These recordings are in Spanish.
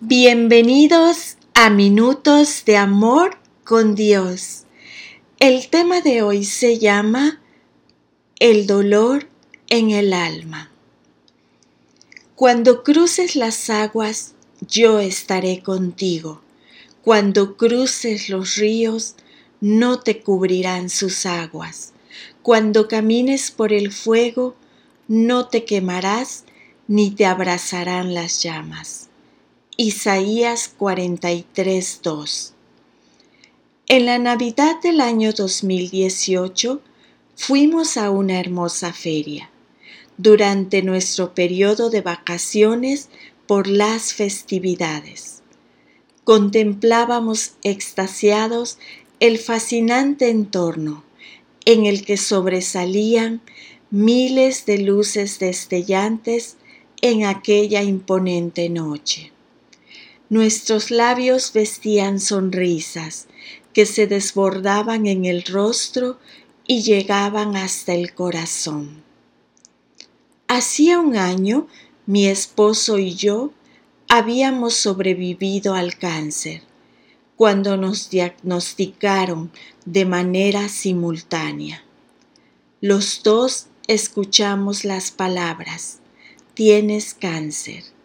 Bienvenidos a Minutos de Amor con Dios. El tema de hoy se llama El dolor en el alma. Cuando cruces las aguas, yo estaré contigo. Cuando cruces los ríos, no te cubrirán sus aguas. Cuando camines por el fuego, no te quemarás ni te abrazarán las llamas. Isaías 43, 2. En la Navidad del año 2018 fuimos a una hermosa feria. Durante nuestro periodo de vacaciones por las festividades. Contemplábamos extasiados el fascinante entorno en el que sobresalían miles de luces destellantes en aquella imponente noche. Nuestros labios vestían sonrisas que se desbordaban en el rostro y llegaban hasta el corazón. Hacía un año mi esposo y yo habíamos sobrevivido al cáncer cuando nos diagnosticaron de manera simultánea. Los dos escuchamos las palabras, tienes cáncer.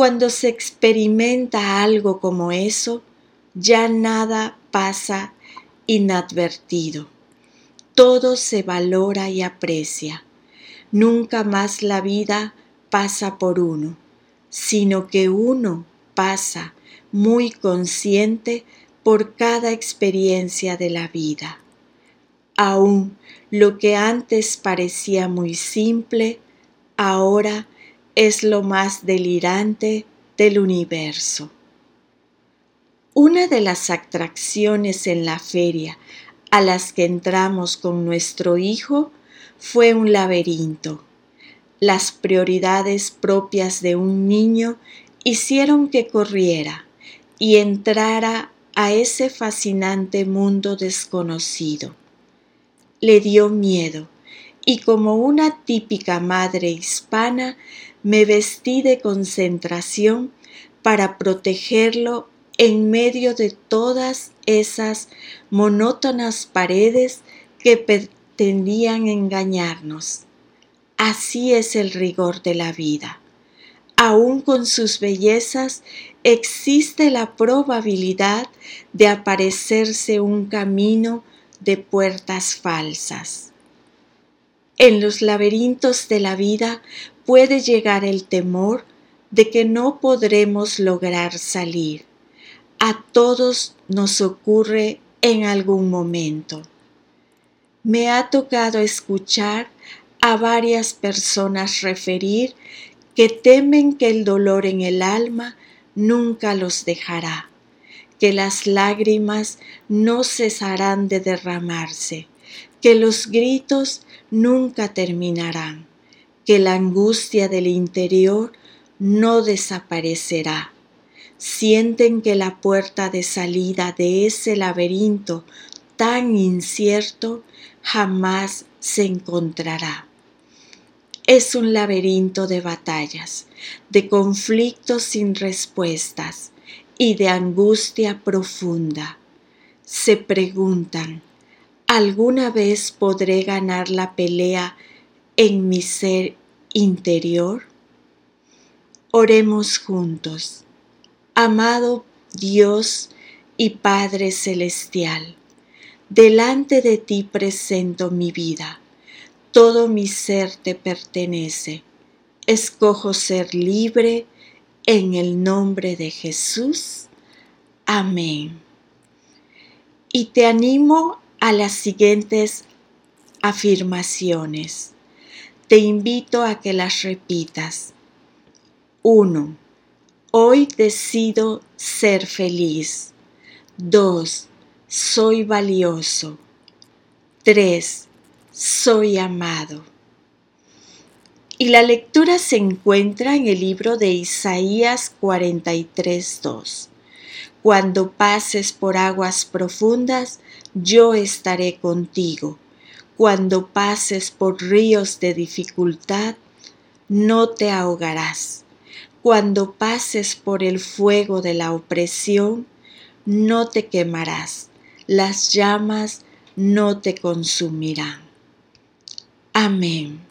Cuando se experimenta algo como eso, ya nada pasa inadvertido. Todo se valora y aprecia. Nunca más la vida pasa por uno, sino que uno pasa muy consciente por cada experiencia de la vida. Aún lo que antes parecía muy simple, ahora es lo más delirante del universo. Una de las atracciones en la feria a las que entramos con nuestro hijo fue un laberinto. Las prioridades propias de un niño hicieron que corriera y entrara a ese fascinante mundo desconocido. Le dio miedo y como una típica madre hispana me vestí de concentración para protegerlo en medio de todas esas monótonas paredes que pretendían engañarnos. Así es el rigor de la vida. Aún con sus bellezas existe la probabilidad de aparecerse un camino de puertas falsas. En los laberintos de la vida puede llegar el temor de que no podremos lograr salir. A todos nos ocurre en algún momento. Me ha tocado escuchar a varias personas referir que temen que el dolor en el alma nunca los dejará, que las lágrimas no cesarán de derramarse, que los gritos nunca terminarán que la angustia del interior no desaparecerá. Sienten que la puerta de salida de ese laberinto tan incierto jamás se encontrará. Es un laberinto de batallas, de conflictos sin respuestas y de angustia profunda. Se preguntan, ¿alguna vez podré ganar la pelea en mi ser interior? Oremos juntos. Amado Dios y Padre Celestial, delante de ti presento mi vida. Todo mi ser te pertenece. Escojo ser libre en el nombre de Jesús. Amén. Y te animo a las siguientes afirmaciones te invito a que las repitas. 1. Hoy decido ser feliz. 2. Soy valioso. 3. Soy amado. Y la lectura se encuentra en el libro de Isaías 43.2. Cuando pases por aguas profundas, yo estaré contigo cuando pases por ríos de dificultad, no te ahogarás. Cuando pases por el fuego de la opresión, no te quemarás, las llamas no te consumirán. Amén.